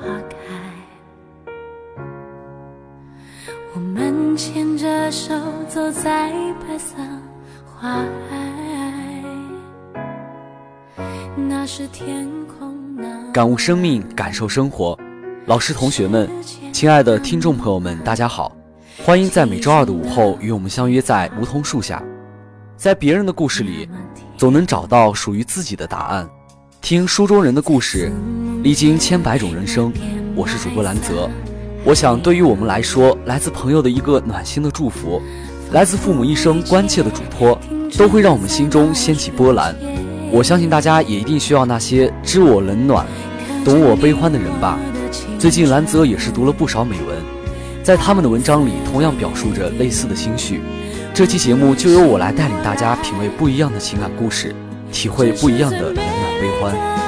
花开，我们牵着手走在白色花海，那是天空。感悟生命，感受生活。老师、同学们，亲爱的听众朋友们，大家好！欢迎在每周二的午后与我们相约在梧桐树下，在别人的故事里，总能找到属于自己的答案。听书中人的故事，历经千百种人生。我是主播兰泽。我想，对于我们来说，来自朋友的一个暖心的祝福，来自父母一生关切的嘱托，都会让我们心中掀起波澜。我相信大家也一定需要那些知我冷暖、懂我悲欢的人吧。最近兰泽也是读了不少美文，在他们的文章里同样表述着类似的心绪。这期节目就由我来带领大家品味不一样的情感故事，体会不一样的冷暖悲欢。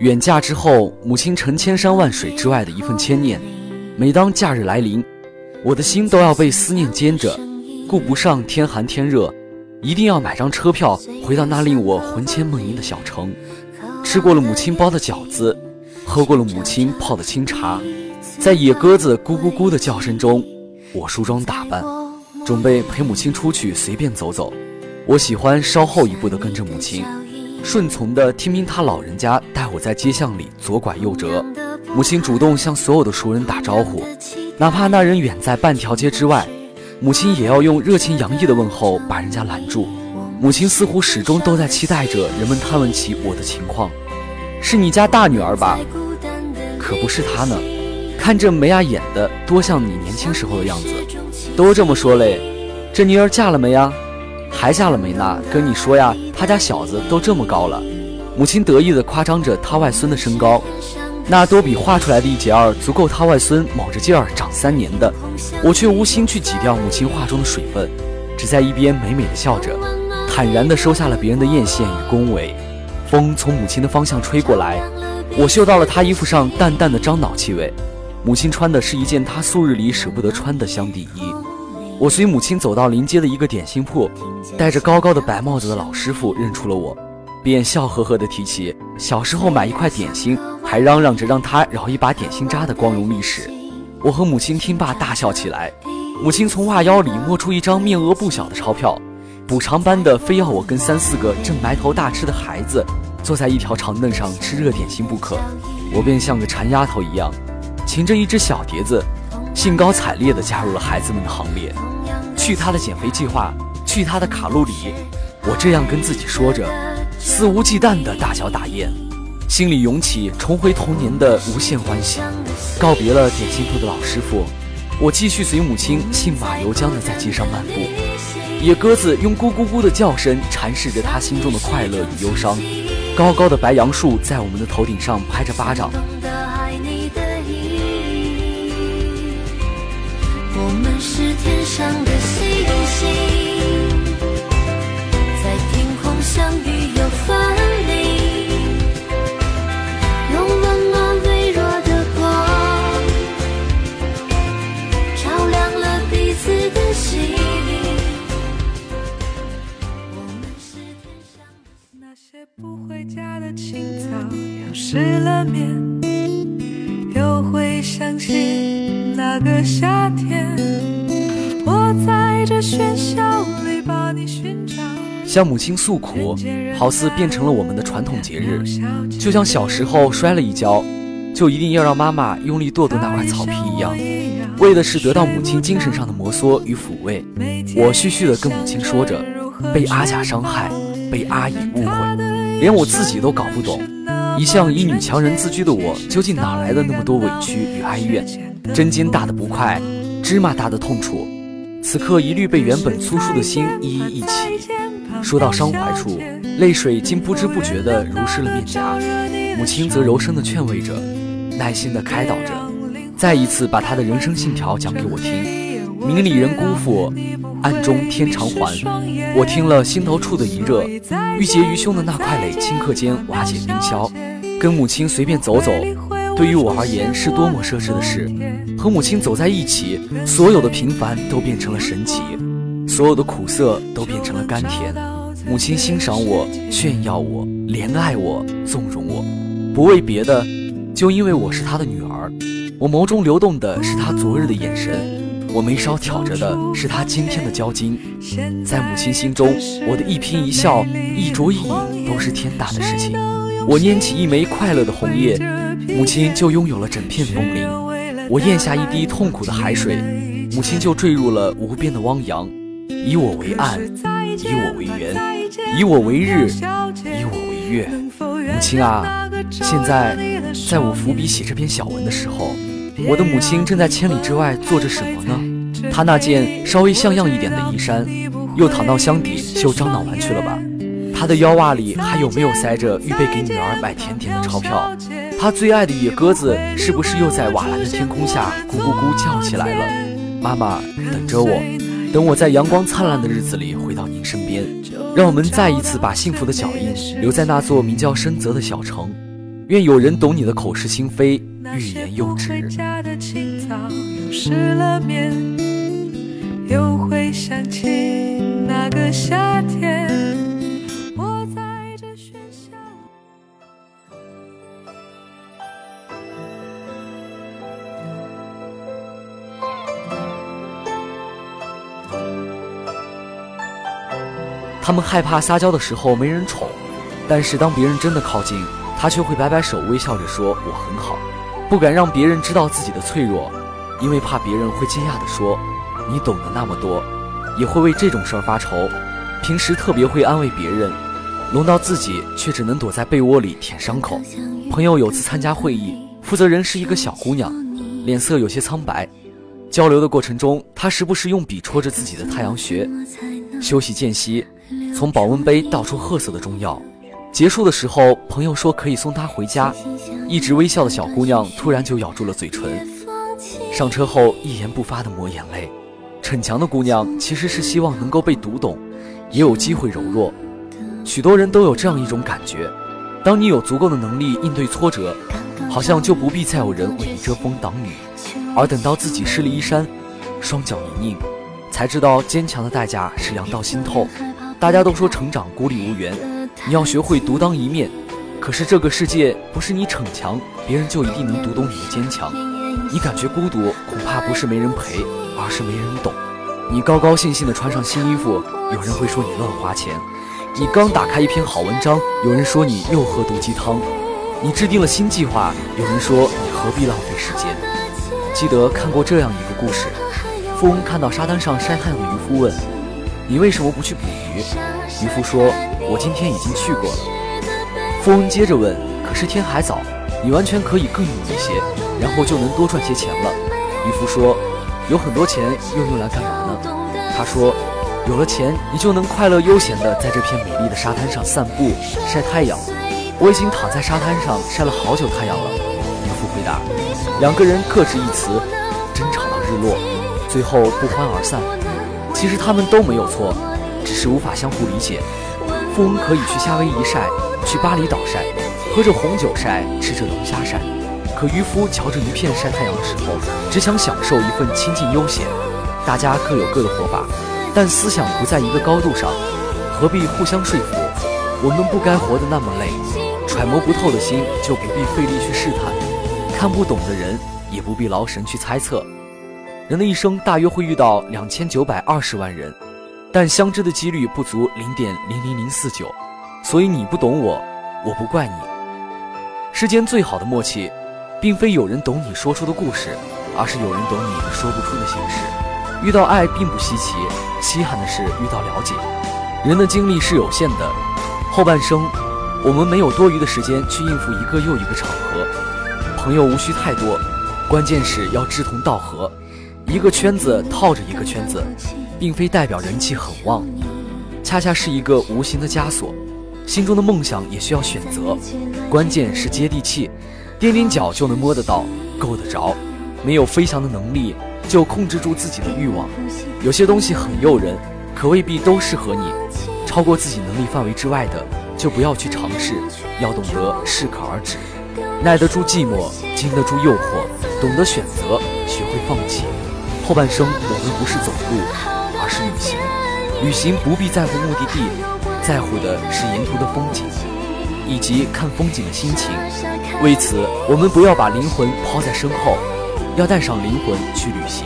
远嫁之后，母亲成千山万水之外的一份牵念，每当假日来临，我的心都要被思念煎着，顾不上天寒天热，一定要买张车票回到那令我魂牵梦萦的小城。吃过了母亲包的饺子，喝过了母亲泡的清茶，在野鸽子咕咕咕的叫声中，我梳妆打扮，准备陪母亲出去随便走走。我喜欢稍后一步的跟着母亲。顺从的听命他老人家带我在街巷里左拐右折，母亲主动向所有的熟人打招呼，哪怕那人远在半条街之外，母亲也要用热情洋溢的问候把人家拦住。母亲似乎始终都在期待着人们探问起我的情况，是你家大女儿吧？可不是她呢，看这眉啊眼的，多像你年轻时候的样子。都这么说嘞，这妮儿嫁了没呀？还嫁了没呢？跟你说呀，他家小子都这么高了。母亲得意地夸张着他外孙的身高，那都比画出来的一截儿足够他外孙卯着劲儿长三年的。我却无心去挤掉母亲话中的水分，只在一边美美的笑着，坦然地收下了别人的艳羡与恭维。风从母亲的方向吹过来，我嗅到了她衣服上淡淡的樟脑气味。母亲穿的是一件她素日里舍不得穿的香底衣。我随母亲走到临街的一个点心铺，戴着高高的白帽子的老师傅认出了我，便笑呵呵地提起小时候买一块点心，还嚷嚷着让他饶一把点心渣的光荣历史。我和母亲听罢大笑起来，母亲从袜腰里摸出一张面额不小的钞票，补偿般的非要我跟三四个正埋头大吃的孩子坐在一条长凳上吃热点心不可，我便像个馋丫头一样，擎着一只小碟子。兴高采烈地加入了孩子们的行列，去他的减肥计划，去他的卡路里，我这样跟自己说着，肆无忌惮地大嚼大咽，心里涌起重回童年的无限欢喜。告别了点心铺的老师傅，我继续随母亲信马由缰地在街上漫步。野鸽子用咕咕咕的叫声阐释着他心中的快乐与忧伤。高高的白杨树在我们的头顶上拍着巴掌。上的星星向母亲诉苦，好似变成了我们的传统节日，就像小时候摔了一跤，就一定要让妈妈用力跺跺那块草皮一样，为的是得到母亲精神上的摩挲与抚慰。我絮絮地跟母亲说着，被阿甲伤害，被阿乙误会，连我自己都搞不懂。一向以女强人自居的我，究竟哪来的那么多委屈与哀怨？针尖大的不快，芝麻大的痛楚，此刻一律被原本粗疏的心一一忆起。说到伤怀处，泪水竟不知不觉地濡湿了面颊。母亲则柔声地劝慰着，耐心地开导着，再一次把她的人生信条讲给我听：明里人辜负，暗中天偿还。我听了，心头处的一热，郁结于胸的那块垒，顷刻间瓦解冰消。跟母亲随便走走，对于我而言是多么奢侈的事。和母亲走在一起，所有的平凡都变成了神奇。所有的苦涩都变成了甘甜，母亲欣赏我，炫耀我，怜爱我，纵容我，不为别的，就因为我是她的女儿。我眸中流动的是她昨日的眼神，我眉梢挑着的是她今天的娇矜。在母亲心中，我的一颦一笑，一啄一饮都是天大的事情。我拈起一枚快乐的红叶，母亲就拥有了整片枫林；我咽下一滴痛苦的海水，母亲就坠入了无边的汪洋。以我为岸，以我为圆，以我为日，以我为月。母亲啊，现在在我伏笔写这篇小文的时候，我的母亲正在千里之外做着什么呢？她那件稍微像样一点的衣衫，又躺到箱底绣樟脑丸去了吧？她的腰袜里还有没有塞着预备给女儿买甜甜的钞票？她最爱的野鸽子是不是又在瓦蓝的天空下咕咕咕叫起来了？妈妈，等着我。等我在阳光灿烂的日子里回到您身边，让我们再一次把幸福的脚印留在那座名叫深泽的小城。愿有人懂你的口是心非，欲言又止。又会想起那个夏天。他们害怕撒娇的时候没人宠，但是当别人真的靠近，他却会摆摆手，微笑着说我很好，不敢让别人知道自己的脆弱，因为怕别人会惊讶地说你懂得那么多，也会为这种事儿发愁。平时特别会安慰别人，轮到自己却只能躲在被窝里舔伤口。朋友有次参加会议，负责人是一个小姑娘，脸色有些苍白。交流的过程中，她时不时用笔戳着自己的太阳穴。休息间隙。从保温杯倒出褐色的中药，结束的时候，朋友说可以送她回家。一直微笑的小姑娘突然就咬住了嘴唇。上车后一言不发的抹眼泪。逞强的姑娘其实是希望能够被读懂，也有机会柔弱。许多人都有这样一种感觉：当你有足够的能力应对挫折，好像就不必再有人为你遮风挡雨。而等到自己湿了衣衫，双脚泥泞，才知道坚强的代价是凉到心透。大家都说成长孤立无援，你要学会独当一面。可是这个世界不是你逞强，别人就一定能读懂你的坚强。你感觉孤独，恐怕不是没人陪，而是没人懂。你高高兴兴地穿上新衣服，有人会说你乱花钱。你刚打开一篇好文章，有人说你又喝毒鸡汤。你制定了新计划，有人说你何必浪费时间。记得看过这样一个故事：富翁看到沙滩上晒太阳的渔夫问。你为什么不去捕鱼？渔夫说：“我今天已经去过了。”富翁接着问：“可是天还早，你完全可以更努一些，然后就能多赚些钱了。”渔夫说：“有很多钱又用来干嘛呢？”他说：“有了钱，你就能快乐悠闲地在这片美丽的沙滩上散步晒太阳。”我已经躺在沙滩上晒了好久太阳了。渔夫回答。两个人各执一词，争吵到日落，最后不欢而散。其实他们都没有错，只是无法相互理解。富翁可以去夏威夷晒，去巴厘岛晒，喝着红酒晒，吃着龙虾晒。可渔夫瞧着鱼片晒太阳的时候，只想享受一份清静悠闲。大家各有各的活法，但思想不在一个高度上，何必互相说服？我们不该活得那么累。揣摩不透的心就不必费力去试探，看不懂的人也不必劳神去猜测。人的一生大约会遇到两千九百二十万人，但相知的几率不足零点零零零四九，所以你不懂我，我不怪你。世间最好的默契，并非有人懂你说出的故事，而是有人懂你说不出的心事。遇到爱并不稀奇，稀罕的是遇到了解。人的精力是有限的，后半生，我们没有多余的时间去应付一个又一个场合。朋友无需太多，关键是要志同道合。一个圈子套着一个圈子，并非代表人气很旺，恰恰是一个无形的枷锁。心中的梦想也需要选择，关键是接地气，踮踮脚就能摸得到、够得着。没有飞翔的能力，就控制住自己的欲望。有些东西很诱人，可未必都适合你。超过自己能力范围之外的，就不要去尝试。要懂得适可而止，耐得住寂寞，经得住诱惑，懂得选择，学会放弃。后半生，我们不是走路，而是旅行。旅行不必在乎目的地，在乎的是沿途的风景，以及看风景的心情。为此，我们不要把灵魂抛在身后，要带上灵魂去旅行。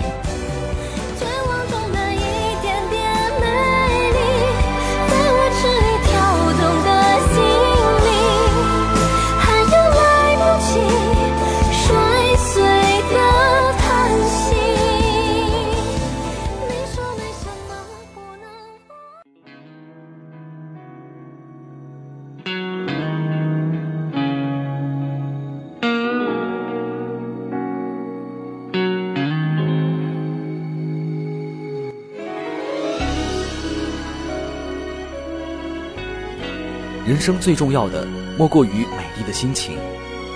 人生最重要的，莫过于美丽的心情，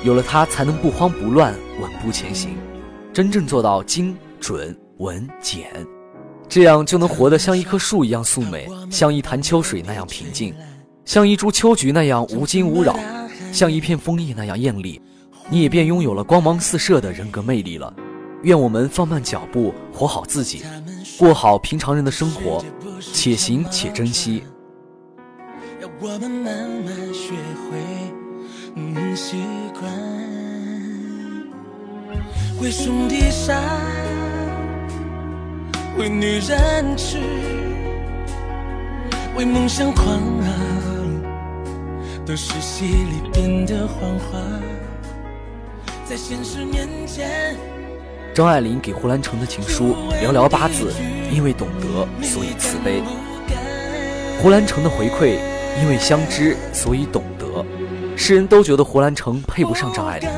有了它，才能不慌不乱，稳步前行，真正做到精准稳简，这样就能活得像一棵树一样素美，像一潭秋水那样平静，像一株秋菊那样无惊无扰，像一片枫叶那样艳丽，你也便拥有了光芒四射的人格魅力了。愿我们放慢脚步，活好自己，过好平常人的生活，且行且珍惜。我们慢慢学会嗯习惯。为兄弟杀，为女人痴，为梦想狂傲，都是戏里边的谎话，在现实面前。张爱玲给胡兰成的情书寥寥八字，因为懂得，所以慈悲。胡兰成的回馈，因为相知，所以懂得。世人都觉得胡兰成配不上张爱玲，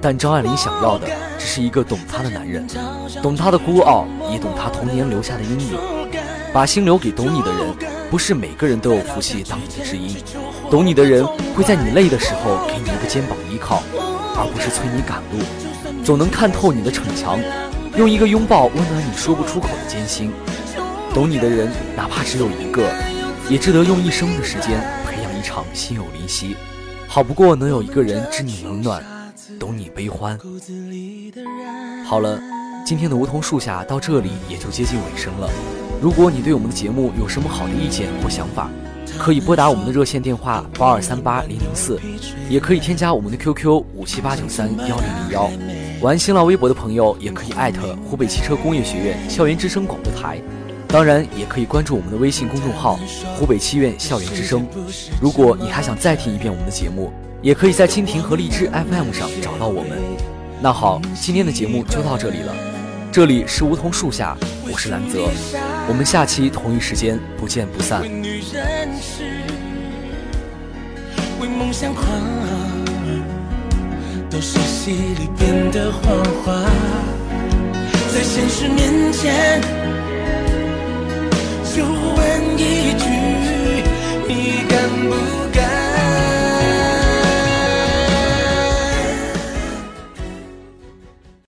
但张爱玲想要的只是一个懂她的男人，懂她的孤傲，也懂她童年留下的阴影。把心留给懂你的人，不是每个人都有福气当你的知音。懂你的人会在你累的时候给你一个肩膀依靠，而不是催你赶路。总能看透你的逞强，用一个拥抱温暖你说不出口的艰辛。懂你的人，哪怕只有一个，也值得用一生的时间培养一场心有灵犀。好不过能有一个人知你冷暖，懂你悲欢。好了，今天的梧桐树下到这里也就接近尾声了。如果你对我们的节目有什么好的意见或想法，可以拨打我们的热线电话八二三八零零四，也可以添加我们的 QQ 五七八九三幺零零幺。玩新浪微博的朋友也可以艾特湖北汽车工业学院校园之声广播台，当然也可以关注我们的微信公众号湖北七院校园之声。如果你还想再听一遍我们的节目，也可以在蜻蜓和荔枝 FM 上找到我们。那好，今天的节目就到这里了，这里是梧桐树下，我是兰泽，我们下期同一时间不见不散为。梦想狂，都是戏里边的谎话，在现实面前，一句你敢不敢？